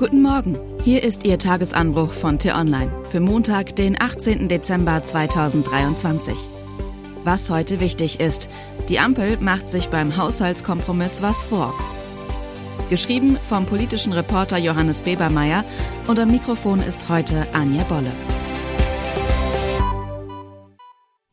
Guten Morgen, hier ist Ihr Tagesanbruch von T-Online für Montag, den 18. Dezember 2023. Was heute wichtig ist, die Ampel macht sich beim Haushaltskompromiss was vor. Geschrieben vom politischen Reporter Johannes Bebermeier und am Mikrofon ist heute Anja Bolle.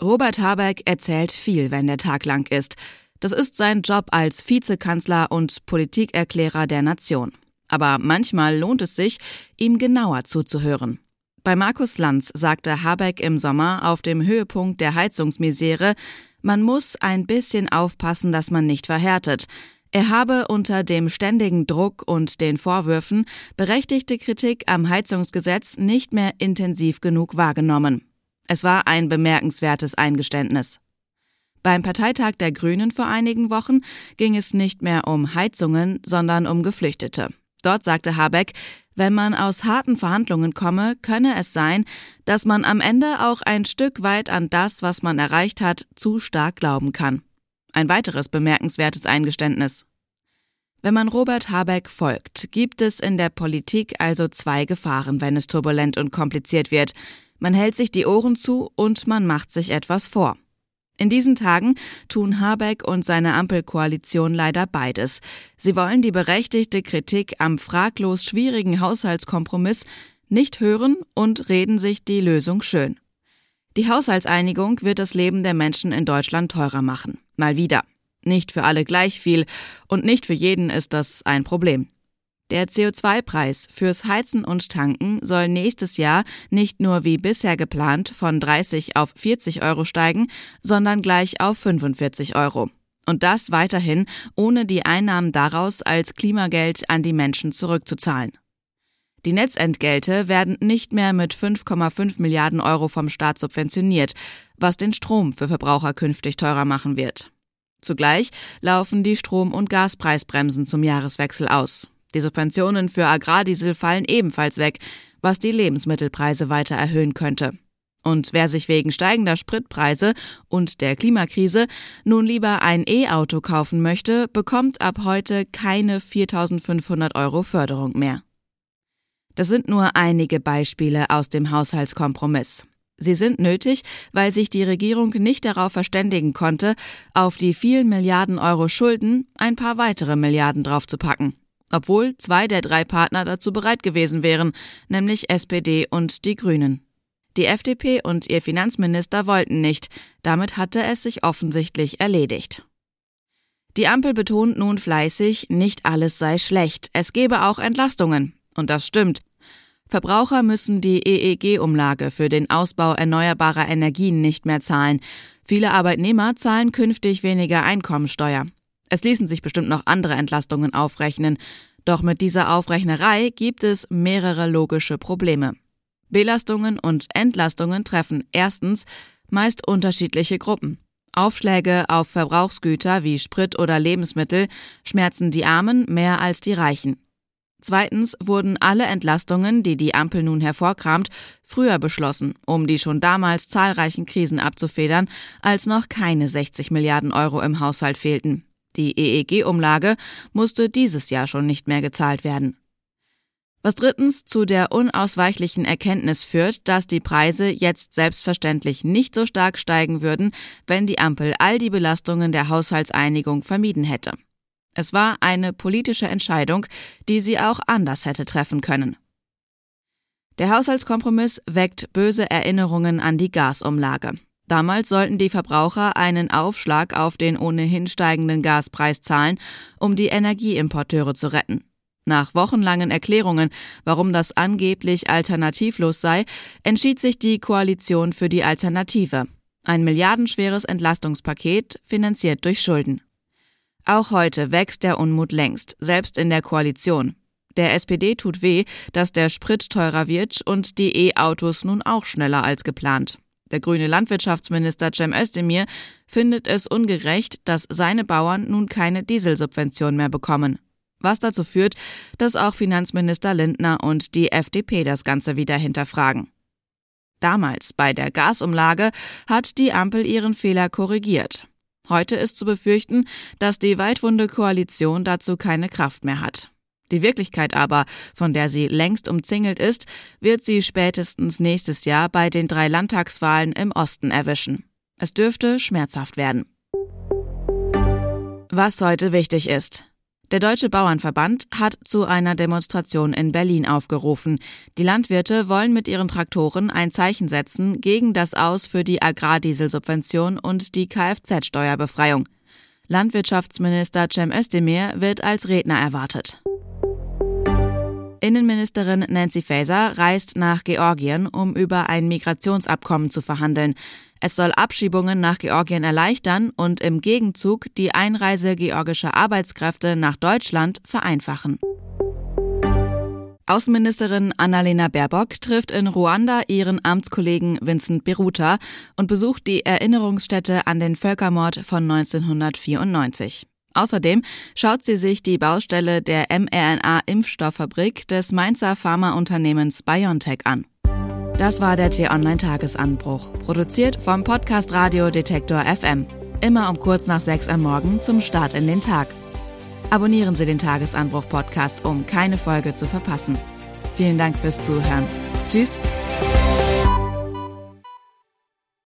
Robert Habeck erzählt viel, wenn der Tag lang ist. Das ist sein Job als Vizekanzler und Politikerklärer der Nation. Aber manchmal lohnt es sich, ihm genauer zuzuhören. Bei Markus Lanz sagte Habeck im Sommer auf dem Höhepunkt der Heizungsmisere, man muss ein bisschen aufpassen, dass man nicht verhärtet. Er habe unter dem ständigen Druck und den Vorwürfen berechtigte Kritik am Heizungsgesetz nicht mehr intensiv genug wahrgenommen. Es war ein bemerkenswertes Eingeständnis. Beim Parteitag der Grünen vor einigen Wochen ging es nicht mehr um Heizungen, sondern um Geflüchtete. Dort sagte Habeck, wenn man aus harten Verhandlungen komme, könne es sein, dass man am Ende auch ein Stück weit an das, was man erreicht hat, zu stark glauben kann. Ein weiteres bemerkenswertes Eingeständnis. Wenn man Robert Habeck folgt, gibt es in der Politik also zwei Gefahren, wenn es turbulent und kompliziert wird. Man hält sich die Ohren zu und man macht sich etwas vor. In diesen Tagen tun Habeck und seine Ampelkoalition leider beides. Sie wollen die berechtigte Kritik am fraglos schwierigen Haushaltskompromiss nicht hören und reden sich die Lösung schön. Die Haushaltseinigung wird das Leben der Menschen in Deutschland teurer machen. Mal wieder. Nicht für alle gleich viel und nicht für jeden ist das ein Problem. Der CO2-Preis fürs Heizen und Tanken soll nächstes Jahr nicht nur wie bisher geplant von 30 auf 40 Euro steigen, sondern gleich auf 45 Euro. Und das weiterhin ohne die Einnahmen daraus als Klimageld an die Menschen zurückzuzahlen. Die Netzentgelte werden nicht mehr mit 5,5 Milliarden Euro vom Staat subventioniert, was den Strom für Verbraucher künftig teurer machen wird. Zugleich laufen die Strom- und Gaspreisbremsen zum Jahreswechsel aus. Die Subventionen für Agrardiesel fallen ebenfalls weg, was die Lebensmittelpreise weiter erhöhen könnte. Und wer sich wegen steigender Spritpreise und der Klimakrise nun lieber ein E-Auto kaufen möchte, bekommt ab heute keine 4.500 Euro Förderung mehr. Das sind nur einige Beispiele aus dem Haushaltskompromiss. Sie sind nötig, weil sich die Regierung nicht darauf verständigen konnte, auf die vielen Milliarden Euro Schulden ein paar weitere Milliarden draufzupacken obwohl zwei der drei Partner dazu bereit gewesen wären, nämlich SPD und die Grünen. Die FDP und ihr Finanzminister wollten nicht, damit hatte es sich offensichtlich erledigt. Die Ampel betont nun fleißig, nicht alles sei schlecht, es gebe auch Entlastungen. Und das stimmt. Verbraucher müssen die EEG-Umlage für den Ausbau erneuerbarer Energien nicht mehr zahlen. Viele Arbeitnehmer zahlen künftig weniger Einkommensteuer. Es ließen sich bestimmt noch andere Entlastungen aufrechnen, doch mit dieser Aufrechnerei gibt es mehrere logische Probleme. Belastungen und Entlastungen treffen erstens meist unterschiedliche Gruppen. Aufschläge auf Verbrauchsgüter wie Sprit oder Lebensmittel schmerzen die Armen mehr als die Reichen. Zweitens wurden alle Entlastungen, die die Ampel nun hervorkramt, früher beschlossen, um die schon damals zahlreichen Krisen abzufedern, als noch keine 60 Milliarden Euro im Haushalt fehlten. Die EEG-Umlage musste dieses Jahr schon nicht mehr gezahlt werden. Was drittens zu der unausweichlichen Erkenntnis führt, dass die Preise jetzt selbstverständlich nicht so stark steigen würden, wenn die Ampel all die Belastungen der Haushaltseinigung vermieden hätte. Es war eine politische Entscheidung, die sie auch anders hätte treffen können. Der Haushaltskompromiss weckt böse Erinnerungen an die Gasumlage. Damals sollten die Verbraucher einen Aufschlag auf den ohnehin steigenden Gaspreis zahlen, um die Energieimporteure zu retten. Nach wochenlangen Erklärungen, warum das angeblich alternativlos sei, entschied sich die Koalition für die Alternative. Ein milliardenschweres Entlastungspaket, finanziert durch Schulden. Auch heute wächst der Unmut längst, selbst in der Koalition. Der SPD tut weh, dass der Sprit teurer wird und die E-Autos nun auch schneller als geplant. Der grüne Landwirtschaftsminister Cem Özdemir findet es ungerecht, dass seine Bauern nun keine Dieselsubvention mehr bekommen. Was dazu führt, dass auch Finanzminister Lindner und die FDP das Ganze wieder hinterfragen. Damals bei der Gasumlage hat die Ampel ihren Fehler korrigiert. Heute ist zu befürchten, dass die weitwunde Koalition dazu keine Kraft mehr hat. Die Wirklichkeit aber, von der sie längst umzingelt ist, wird sie spätestens nächstes Jahr bei den drei Landtagswahlen im Osten erwischen. Es dürfte schmerzhaft werden. Was heute wichtig ist. Der Deutsche Bauernverband hat zu einer Demonstration in Berlin aufgerufen. Die Landwirte wollen mit ihren Traktoren ein Zeichen setzen gegen das Aus für die Agrardieselsubvention und die Kfz-Steuerbefreiung. Landwirtschaftsminister Cem Özdemir wird als Redner erwartet. Innenministerin Nancy Faeser reist nach Georgien, um über ein Migrationsabkommen zu verhandeln. Es soll Abschiebungen nach Georgien erleichtern und im Gegenzug die Einreise georgischer Arbeitskräfte nach Deutschland vereinfachen. Außenministerin Annalena Baerbock trifft in Ruanda ihren Amtskollegen Vincent Beruta und besucht die Erinnerungsstätte an den Völkermord von 1994. Außerdem schaut sie sich die Baustelle der mRNA-Impfstofffabrik des Mainzer Pharmaunternehmens BioNTech an. Das war der T-Online-Tagesanbruch, produziert vom Podcast Radio Detektor FM. Immer um kurz nach sechs am Morgen zum Start in den Tag. Abonnieren Sie den Tagesanbruch-Podcast, um keine Folge zu verpassen. Vielen Dank fürs Zuhören. Tschüss